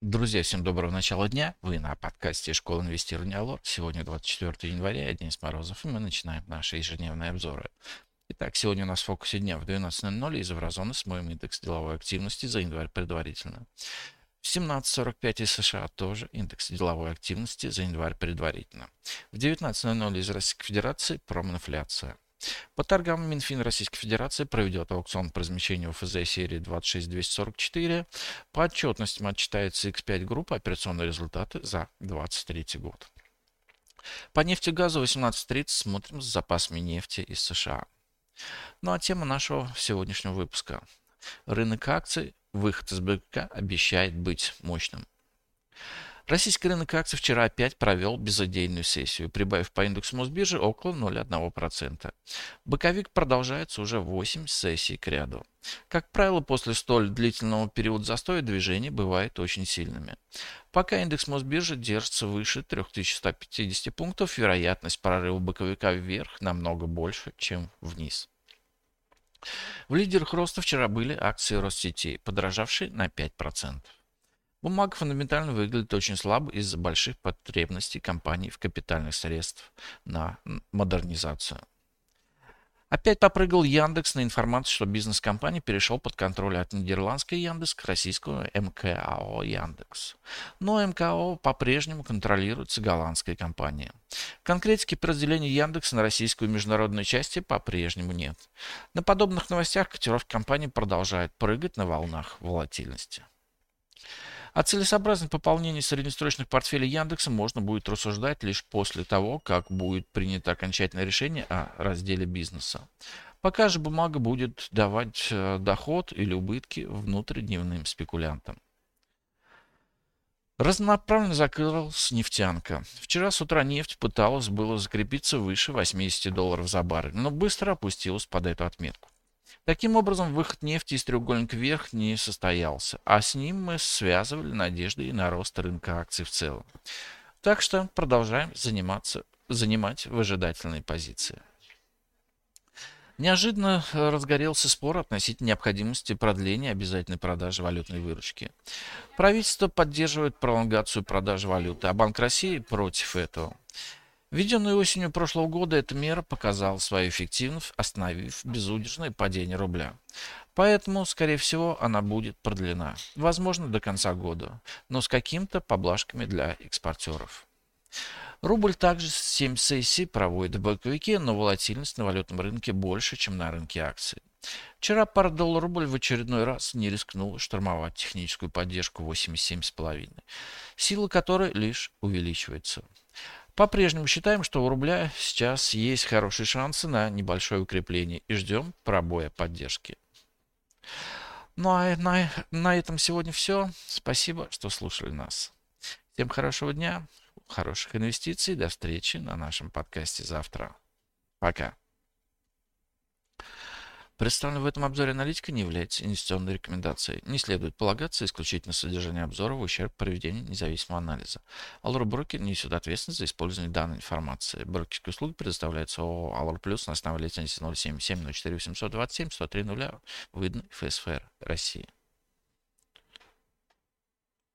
Друзья, всем доброго начала дня. Вы на подкасте Школа инвестирования Алор. Сегодня 24 января, я Денис Морозов, и мы начинаем наши ежедневные обзоры. Итак, сегодня у нас в фокусе дня в 12.00 из Еврозоны смотрим индекс деловой активности за январь предварительно. В 17.45 из США тоже индекс деловой активности за январь предварительно. В 19.00 из Российской Федерации проминфляция. По торгам Минфин Российской Федерации проведет аукцион по размещению ФЗ серии 26244. По отчетностям отчитается X5 группа операционные результаты за 2023 год. По нефти и газу 18.30 смотрим с запасами нефти из США. Ну а тема нашего сегодняшнего выпуска. Рынок акций, выход из БК обещает быть мощным. Российский рынок акций вчера опять провел безыдейную сессию, прибавив по индексу Мосбиржи около 0,1%. Боковик продолжается уже 8 сессий к ряду. Как правило, после столь длительного периода застоя движения бывают очень сильными. Пока индекс Мосбиржи держится выше 3150 пунктов, вероятность прорыва боковика вверх намного больше, чем вниз. В лидерах роста вчера были акции Россетей, подорожавшие на 5%. Бумага фундаментально выглядит очень слабо из-за больших потребностей компаний в капитальных средств на модернизацию. Опять попрыгал Яндекс на информацию, что бизнес компании перешел под контроль от нидерландской Яндекс к российскому МКАО Яндекс. Но МКАО по-прежнему контролируется голландской компанией. Конкретики по разделению Яндекса на российскую и международную части по-прежнему нет. На подобных новостях котировки компании продолжают прыгать на волнах волатильности. О целесообразности пополнения среднесрочных портфелей Яндекса можно будет рассуждать лишь после того, как будет принято окончательное решение о разделе бизнеса. Пока же бумага будет давать э, доход или убытки внутридневным спекулянтам. Разнонаправленно закрылась нефтянка. Вчера с утра нефть пыталась было закрепиться выше 80 долларов за баррель, но быстро опустилась под эту отметку. Таким образом, выход нефти из треугольника вверх не состоялся, а с ним мы связывали надежды и на рост рынка акций в целом. Так что продолжаем заниматься, занимать выжидательные позиции. Неожиданно разгорелся спор относительно необходимости продления обязательной продажи валютной выручки. Правительство поддерживает пролонгацию продажи валюты, а Банк России против этого. Введенная осенью прошлого года эта мера показала свою эффективность, остановив безудержное падение рубля. Поэтому, скорее всего, она будет продлена. Возможно, до конца года, но с какими-то поблажками для экспортеров. Рубль также 7 сессий проводит в боковике, но волатильность на валютном рынке больше, чем на рынке акций. Вчера пара доллар-рубль в очередной раз не рискнула штурмовать техническую поддержку 87,5, сила которой лишь увеличивается. По-прежнему считаем, что у рубля сейчас есть хорошие шансы на небольшое укрепление и ждем пробоя поддержки. Ну а на, на этом сегодня все. Спасибо, что слушали нас. Всем хорошего дня, хороших инвестиций. До встречи на нашем подкасте завтра. Пока. Представленная в этом обзоре аналитика не является инвестиционной рекомендацией. Не следует полагаться исключительно содержание обзора в ущерб проведению независимого анализа. Allure Broker несет ответственность за использование данной информации. Брокерские услуги предоставляются ООО Allure Plus на основе лицензии 077 04 827 103 0 выданной ФСФР России.